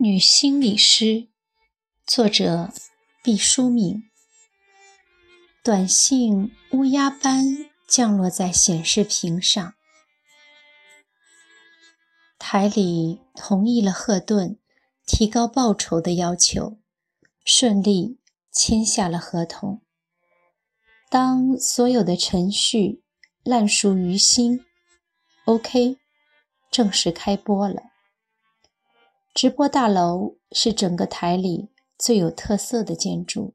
女心理师，作者毕淑敏。短信乌鸦般降落在显示屏上。台里同意了赫顿提高报酬的要求，顺利签下了合同。当所有的程序烂熟于心，OK，正式开播了。直播大楼是整个台里最有特色的建筑，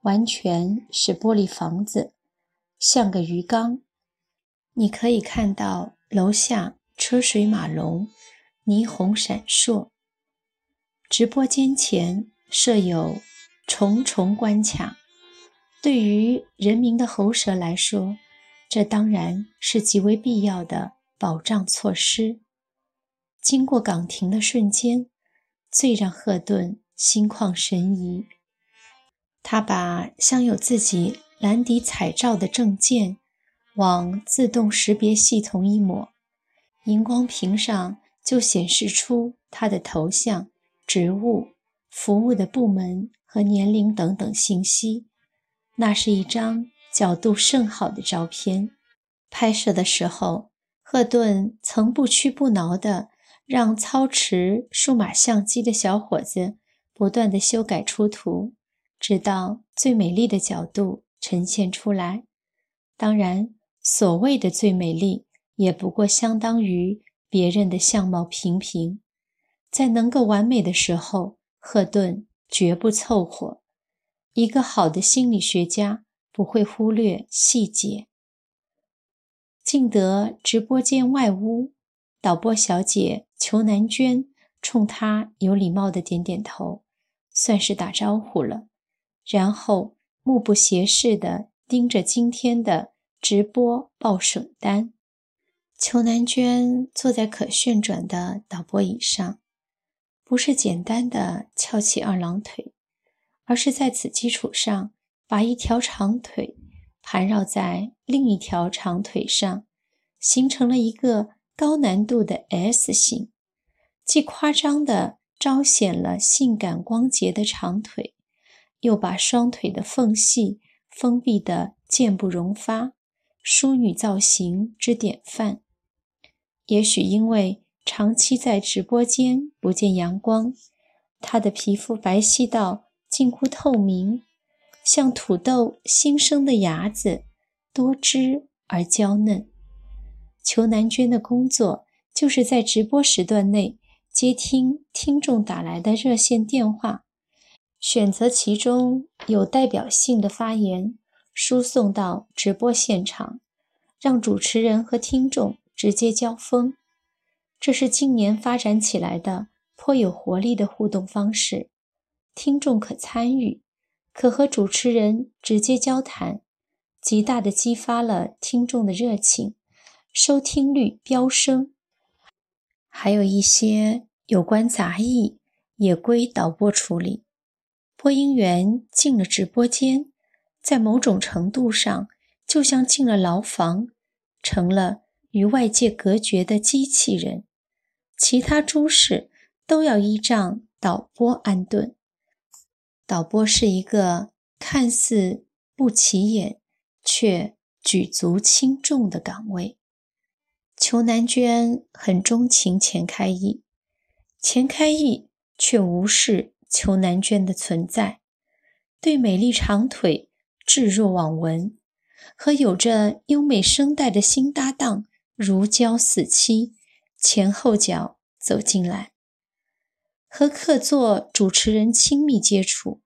完全是玻璃房子，像个鱼缸。你可以看到楼下车水马龙，霓虹闪烁。直播间前设有重重关卡，对于人民的喉舌来说，这当然是极为必要的保障措施。经过岗亭的瞬间，最让赫顿心旷神怡。他把镶有自己蓝底彩照的证件往自动识别系统一抹，荧光屏上就显示出他的头像、职务、服务的部门和年龄等等信息。那是一张角度甚好的照片。拍摄的时候，赫顿曾不屈不挠地。让操持数码相机的小伙子不断的修改出图，直到最美丽的角度呈现出来。当然，所谓的最美丽，也不过相当于别人的相貌平平。在能够完美的时候，赫顿绝不凑合。一个好的心理学家不会忽略细节。进得直播间外屋。导播小姐裘南娟冲他有礼貌的点点头，算是打招呼了。然后目不斜视地盯着今天的直播报审单。裘南娟坐在可旋转的导播椅上，不是简单的翘起二郎腿，而是在此基础上把一条长腿盘绕在另一条长腿上，形成了一个。高难度的 S 型，既夸张地彰显了性感光洁的长腿，又把双腿的缝隙封闭得箭不容发，淑女造型之典范。也许因为长期在直播间不见阳光，她的皮肤白皙到近乎透明，像土豆新生的芽子，多汁而娇嫩。裘南娟的工作就是在直播时段内接听听众打来的热线电话，选择其中有代表性的发言，输送到直播现场，让主持人和听众直接交锋。这是近年发展起来的颇有活力的互动方式，听众可参与，可和主持人直接交谈，极大地激发了听众的热情。收听率飙升，还有一些有关杂役也归导播处理。播音员进了直播间，在某种程度上就像进了牢房，成了与外界隔绝的机器人。其他诸事都要依仗导播安顿。导播是一个看似不起眼却举足轻重的岗位。裘南娟很钟情钱开义，钱开义却无视裘南娟的存在，对美丽长腿置若罔闻，和有着优美声带的新搭档如胶似漆，前后脚走进来，和客座主持人亲密接触，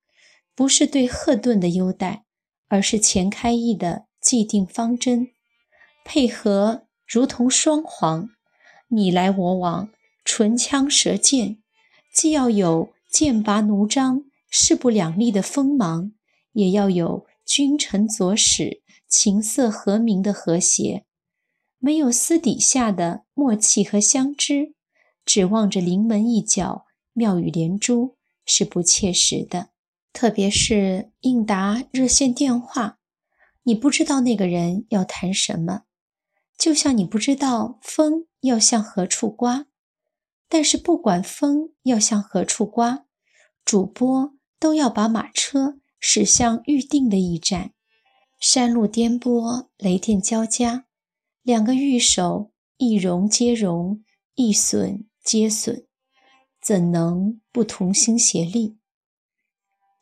不是对赫顿的优待，而是钱开义的既定方针，配合。如同双簧，你来我往，唇枪舌剑，既要有剑拔弩张、势不两立的锋芒，也要有君臣佐使、琴瑟和鸣的和谐。没有私底下的默契和相知，指望着临门一脚、妙语连珠是不切实的。特别是应答热线电话，你不知道那个人要谈什么。就像你不知道风要向何处刮，但是不管风要向何处刮，主播都要把马车驶向预定的驿站。山路颠簸，雷电交加，两个御手一荣接荣，一损接损，怎能不同心协力？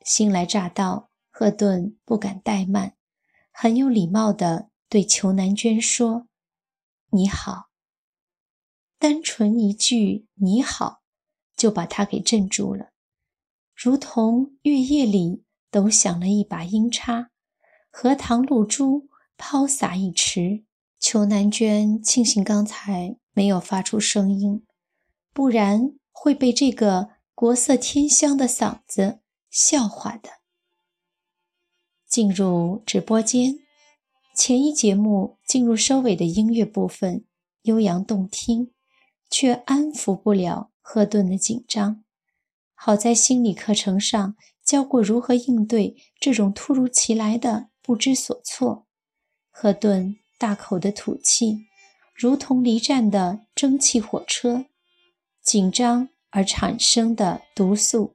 新来乍到，赫顿不敢怠慢，很有礼貌地对裘南娟说：“你好。”单纯一句“你好”，就把他给镇住了，如同月夜里抖响了一把音叉，荷塘露珠抛洒一池。裘南娟庆幸刚才没有发出声音，不然会被这个国色天香的嗓子笑话的。进入直播间，前一节目进入收尾的音乐部分，悠扬动听。却安抚不了赫顿的紧张。好在心理课程上教过如何应对这种突如其来的不知所措。赫顿大口的吐气，如同离站的蒸汽火车，紧张而产生的毒素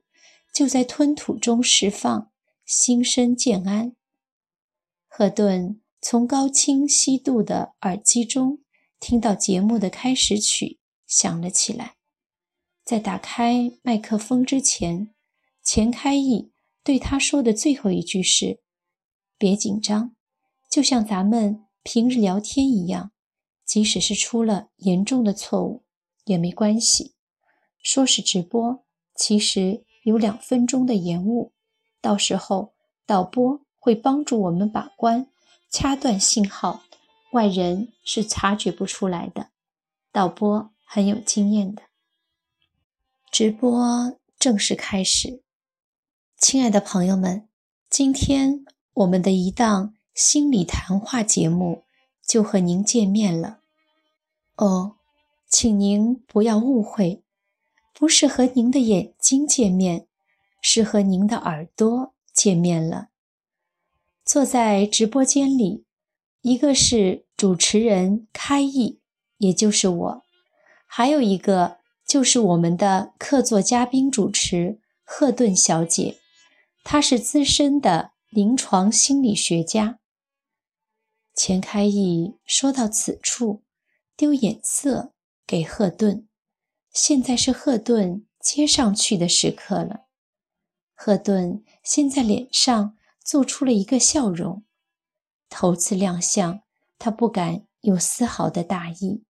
就在吞吐中释放，心生渐安。赫顿从高清晰度的耳机中听到节目的开始曲。响了起来，在打开麦克风之前，钱开义对他说的最后一句是：“别紧张，就像咱们平日聊天一样，即使是出了严重的错误也没关系。说是直播，其实有两分钟的延误，到时候导播会帮助我们把关，掐断信号，外人是察觉不出来的。导播。”很有经验的直播正式开始，亲爱的朋友们，今天我们的一档心理谈话节目就和您见面了。哦，请您不要误会，不是和您的眼睛见面，是和您的耳朵见面了。坐在直播间里，一个是主持人开义，也就是我。还有一个就是我们的客座嘉宾主持赫顿小姐，她是资深的临床心理学家。钱开义说到此处，丢眼色给赫顿。现在是赫顿接上去的时刻了。赫顿现在脸上做出了一个笑容，头次亮相，他不敢有丝毫的大意。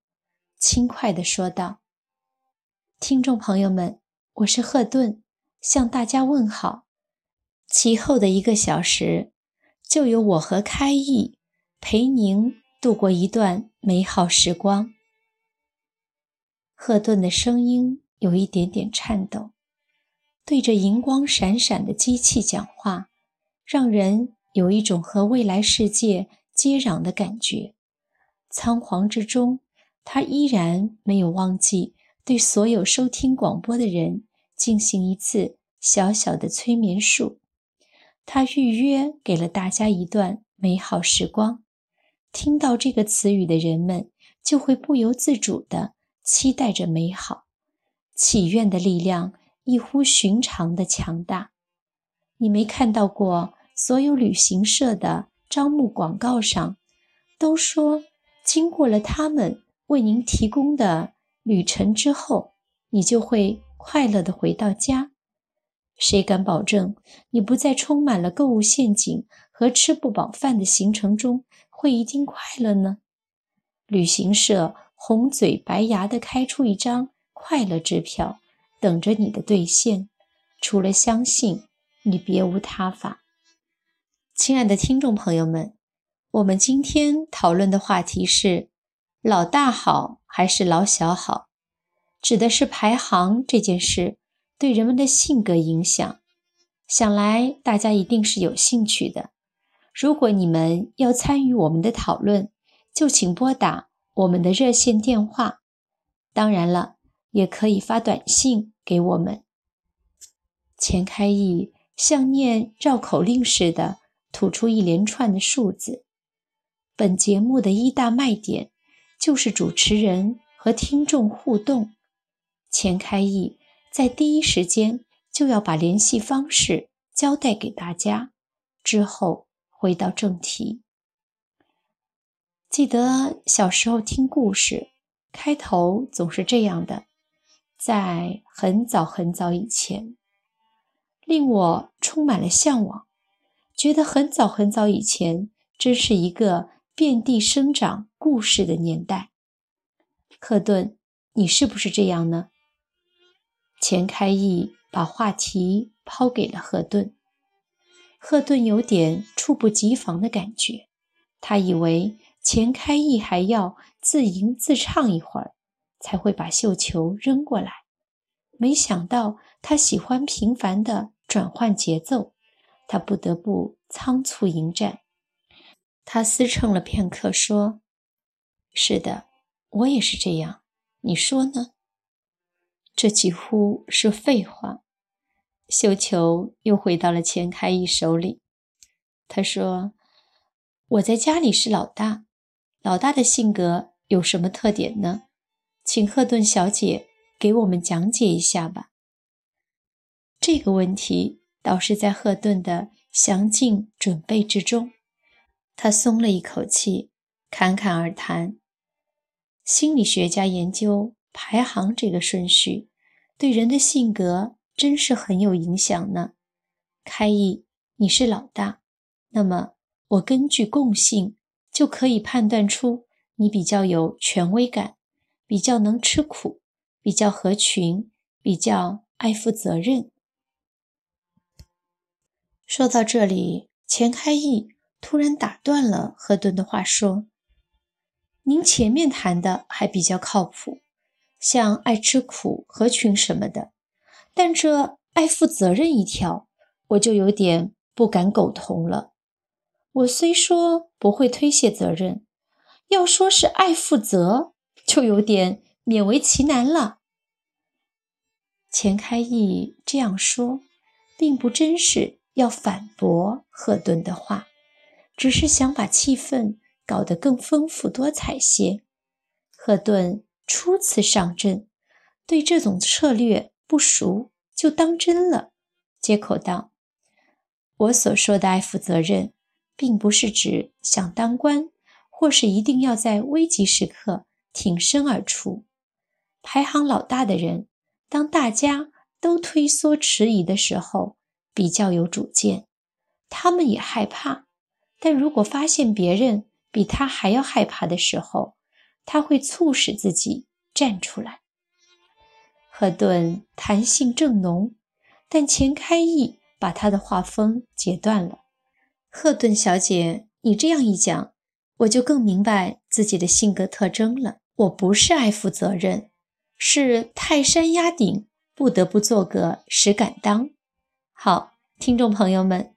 轻快地说道：“听众朋友们，我是赫顿，向大家问好。其后的一个小时，就由我和开义陪您度过一段美好时光。”赫顿的声音有一点点颤抖，对着银光闪闪的机器讲话，让人有一种和未来世界接壤的感觉。仓皇之中。他依然没有忘记对所有收听广播的人进行一次小小的催眠术。他预约给了大家一段美好时光。听到这个词语的人们就会不由自主地期待着美好。祈愿的力量异乎寻常的强大。你没看到过所有旅行社的招募广告上都说，经过了他们。为您提供的旅程之后，你就会快乐的回到家。谁敢保证你不在充满了购物陷阱和吃不饱饭的行程中会一定快乐呢？旅行社红嘴白牙的开出一张快乐支票，等着你的兑现。除了相信，你别无他法。亲爱的听众朋友们，我们今天讨论的话题是。老大好还是老小好，指的是排行这件事对人们的性格影响。想来大家一定是有兴趣的。如果你们要参与我们的讨论，就请拨打我们的热线电话。当然了，也可以发短信给我们。钱开义像念绕口令似的吐出一连串的数字。本节目的一大卖点。就是主持人和听众互动，钱开义在第一时间就要把联系方式交代给大家，之后回到正题。记得小时候听故事，开头总是这样的：在很早很早以前，令我充满了向往，觉得很早很早以前真是一个遍地生长故事的年代。赫顿，你是不是这样呢？钱开义把话题抛给了赫顿，赫顿有点猝不及防的感觉，他以为钱开义还要自吟自唱一会儿，才会把绣球扔过来，没想到他喜欢频繁的转换节奏，他不得不仓促迎战。他思忖了片刻，说：“是的。”我也是这样，你说呢？这几乎是废话。绣球又回到了钱开义手里。他说：“我在家里是老大，老大的性格有什么特点呢？请赫顿小姐给我们讲解一下吧。”这个问题倒是在赫顿的详尽准备之中。他松了一口气，侃侃而谈。心理学家研究排行这个顺序，对人的性格真是很有影响呢。开义，你是老大，那么我根据共性就可以判断出你比较有权威感，比较能吃苦，比较合群，比较爱负责任。说到这里，钱开义突然打断了赫顿的话，说。您前面谈的还比较靠谱，像爱吃苦、合群什么的，但这爱负责任一条，我就有点不敢苟同了。我虽说不会推卸责任，要说是爱负责，就有点勉为其难了。钱开义这样说，并不真实要反驳赫顿的话，只是想把气氛。搞得更丰富多彩些。赫顿初次上阵，对这种策略不熟，就当真了，接口道：“我所说的爱负责任，并不是指想当官，或是一定要在危急时刻挺身而出。排行老大的人，当大家都推缩迟疑的时候，比较有主见，他们也害怕。但如果发现别人……”比他还要害怕的时候，他会促使自己站出来。赫顿弹性正浓，但钱开义把他的话锋截断了。赫顿小姐，你这样一讲，我就更明白自己的性格特征了。我不是爱负责任，是泰山压顶，不得不做个实敢当。好，听众朋友们，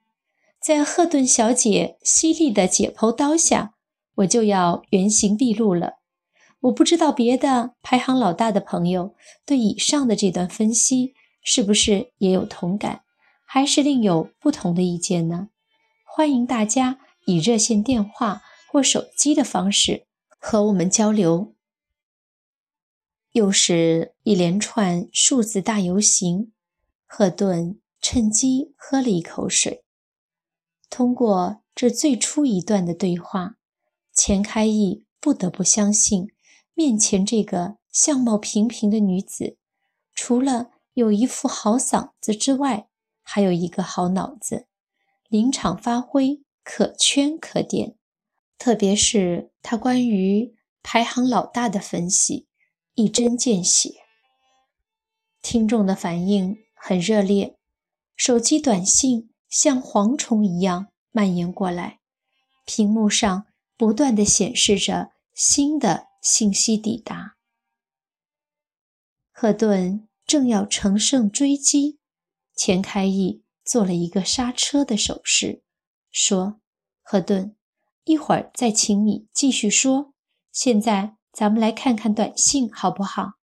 在赫顿小姐犀利的解剖刀下。我就要原形毕露了。我不知道别的排行老大的朋友对以上的这段分析是不是也有同感，还是另有不同的意见呢？欢迎大家以热线电话或手机的方式和我们交流。又是一连串数字大游行，赫顿趁机喝了一口水。通过这最初一段的对话。钱开义不得不相信，面前这个相貌平平的女子，除了有一副好嗓子之外，还有一个好脑子，临场发挥，可圈可点。特别是她关于排行老大的分析，一针见血。听众的反应很热烈，手机短信像蝗虫一样蔓延过来，屏幕上。不断的显示着新的信息抵达。赫顿正要乘胜追击，钱开义做了一个刹车的手势，说：“赫顿，一会儿再请你继续说。现在咱们来看看短信，好不好？”“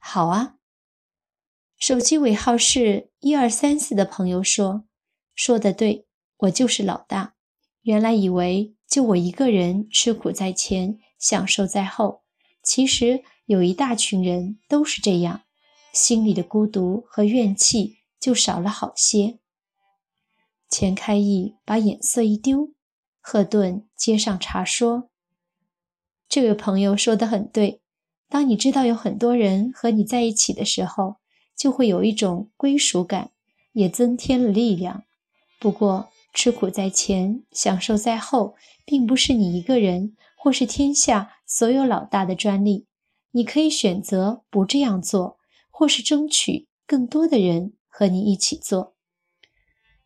好啊。”手机尾号是一二三四的朋友说：“说的对，我就是老大。原来以为……”就我一个人吃苦在前，享受在后。其实有一大群人都是这样，心里的孤独和怨气就少了好些。钱开义把眼色一丢，赫顿接上茬说：“这位朋友说的很对，当你知道有很多人和你在一起的时候，就会有一种归属感，也增添了力量。不过，吃苦在前，享受在后，并不是你一个人或是天下所有老大的专利。你可以选择不这样做，或是争取更多的人和你一起做。”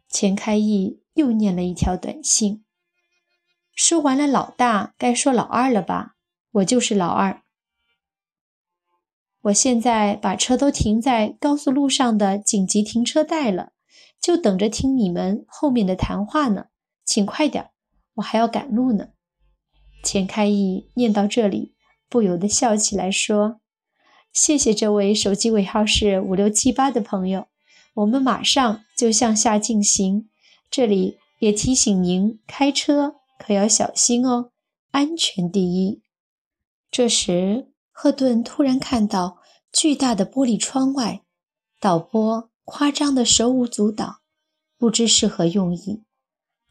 钱开义又念了一条短信。说完了老大，该说老二了吧？我就是老二。我现在把车都停在高速路上的紧急停车带了，就等着听你们后面的谈话呢。请快点，我还要赶路呢。钱开义念到这里，不由得笑起来，说：“谢谢这位手机尾号是五六七八的朋友。”我们马上就向下进行，这里也提醒您，开车可要小心哦，安全第一。这时，赫顿突然看到巨大的玻璃窗外，导播夸张的手舞足蹈，不知是何用意，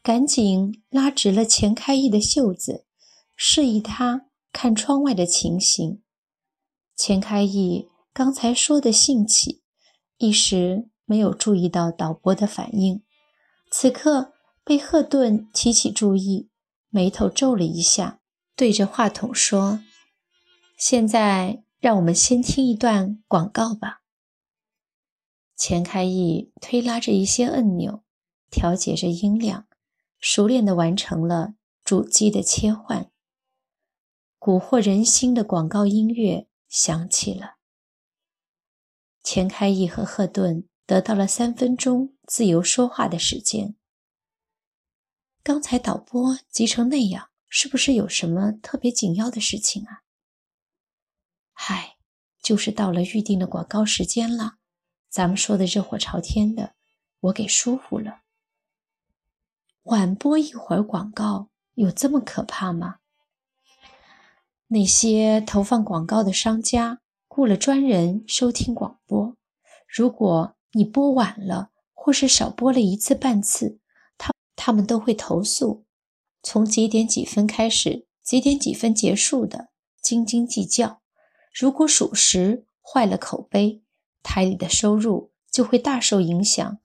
赶紧拉直了钱开义的袖子，示意他看窗外的情形。钱开义刚才说的兴起，一时。没有注意到导播的反应，此刻被赫顿提起注意，眉头皱了一下，对着话筒说：“现在让我们先听一段广告吧。”钱开义推拉着一些按钮，调节着音量，熟练地完成了主机的切换。蛊惑人心的广告音乐响起了。钱开义和赫顿。得到了三分钟自由说话的时间。刚才导播急成那样，是不是有什么特别紧要的事情啊？嗨，就是到了预定的广告时间了。咱们说的热火朝天的，我给疏忽了。晚播一会儿广告，有这么可怕吗？那些投放广告的商家雇了专人收听广播，如果。你播晚了，或是少播了一次半次，他他们都会投诉。从几点几分开始，几点几分结束的，斤斤计较。如果属实，坏了口碑，台里的收入就会大受影响。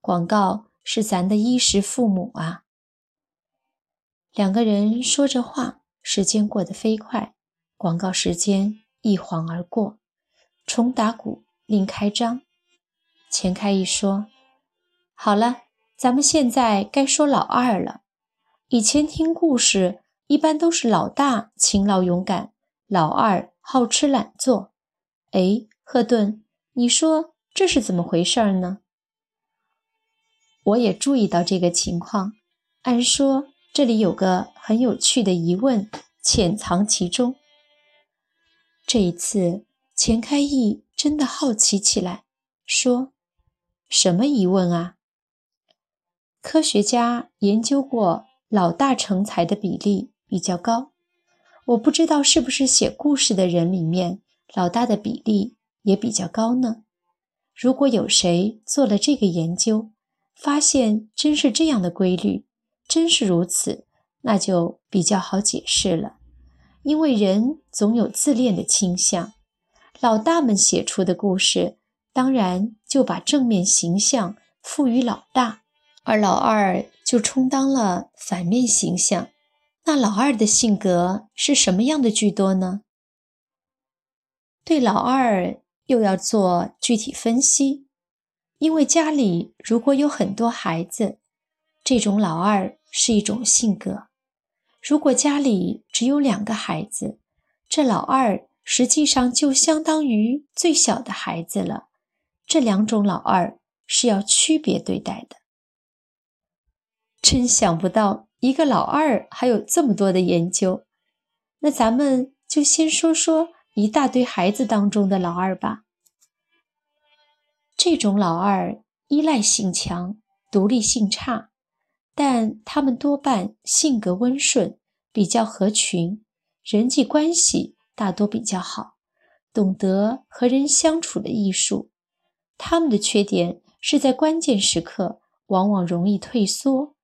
广告是咱的衣食父母啊。两个人说着话，时间过得飞快，广告时间一晃而过。重打鼓，另开张。钱开义说：“好了，咱们现在该说老二了。以前听故事，一般都是老大勤劳勇敢，老二好吃懒做。哎，赫顿，你说这是怎么回事呢？”我也注意到这个情况。按说这里有个很有趣的疑问潜藏其中。这一次，钱开义真的好奇起来，说。什么疑问啊？科学家研究过，老大成才的比例比较高。我不知道是不是写故事的人里面，老大的比例也比较高呢？如果有谁做了这个研究，发现真是这样的规律，真是如此，那就比较好解释了。因为人总有自恋的倾向，老大们写出的故事。当然，就把正面形象赋予老大，而老二就充当了反面形象。那老二的性格是什么样的居多呢？对老二又要做具体分析，因为家里如果有很多孩子，这种老二是一种性格；如果家里只有两个孩子，这老二实际上就相当于最小的孩子了。这两种老二是要区别对待的。真想不到，一个老二还有这么多的研究。那咱们就先说说一大堆孩子当中的老二吧。这种老二依赖性强，独立性差，但他们多半性格温顺，比较合群，人际关系大多比较好。懂得和人相处的艺术。他们的缺点是在关键时刻往往容易退缩，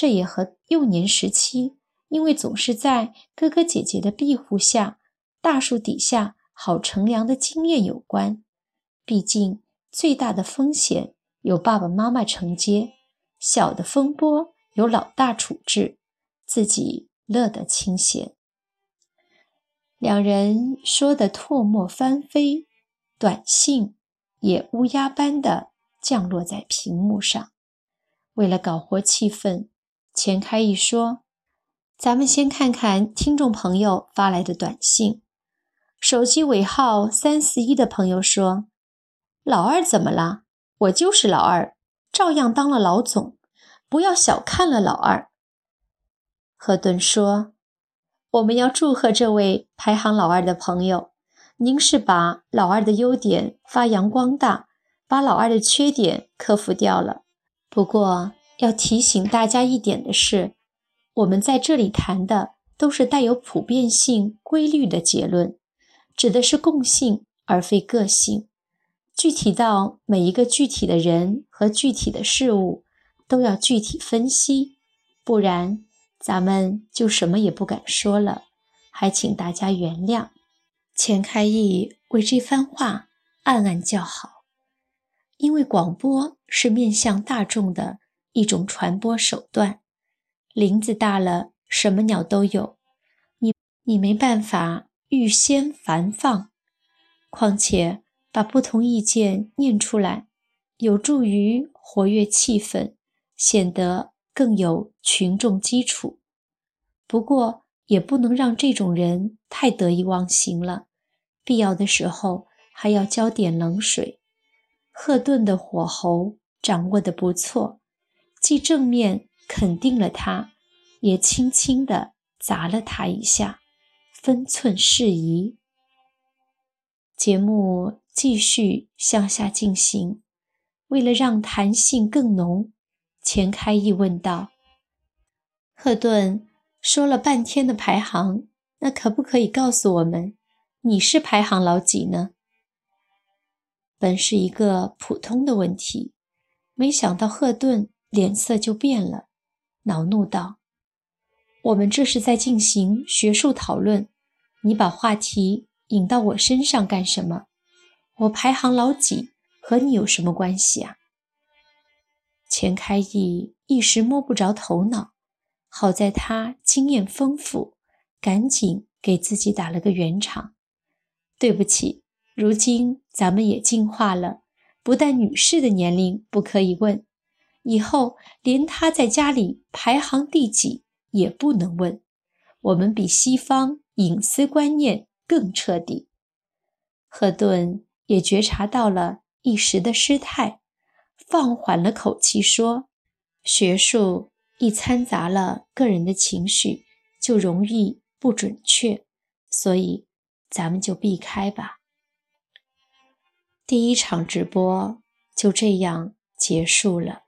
这也和幼年时期因为总是在哥哥姐姐的庇护下、大树底下好乘凉的经验有关。毕竟，最大的风险由爸爸妈妈承接，小的风波由老大处置，自己乐得清闲。两人说的唾沫翻飞，短信也乌鸦般的降落在屏幕上。为了搞活气氛，钱开义说：“咱们先看看听众朋友发来的短信。”手机尾号三四一的朋友说：“老二怎么了？我就是老二，照样当了老总，不要小看了老二。”赫顿说。我们要祝贺这位排行老二的朋友，您是把老二的优点发扬光大，把老二的缺点克服掉了。不过要提醒大家一点的是，我们在这里谈的都是带有普遍性、规律的结论，指的是共性而非个性。具体到每一个具体的人和具体的事物，都要具体分析，不然。咱们就什么也不敢说了，还请大家原谅。钱开义为这番话暗暗叫好，因为广播是面向大众的一种传播手段。林子大了，什么鸟都有，你你没办法预先繁放。况且把不同意见念出来，有助于活跃气氛，显得。更有群众基础，不过也不能让这种人太得意忘形了。必要的时候还要浇点冷水。赫顿的火候掌握得不错，既正面肯定了他，也轻轻地砸了他一下，分寸适宜。节目继续向下进行，为了让弹性更浓。钱开义问道：“赫顿说了半天的排行，那可不可以告诉我们，你是排行老几呢？”本是一个普通的问题，没想到赫顿脸色就变了，恼怒道：“我们这是在进行学术讨论，你把话题引到我身上干什么？我排行老几和你有什么关系啊？”钱开义一时摸不着头脑，好在他经验丰富，赶紧给自己打了个圆场。对不起，如今咱们也进化了，不但女士的年龄不可以问，以后连他在家里排行第几也不能问。我们比西方隐私观念更彻底。赫顿也觉察到了一时的失态。放缓了口气说：“学术一掺杂了个人的情绪，就容易不准确，所以咱们就避开吧。”第一场直播就这样结束了。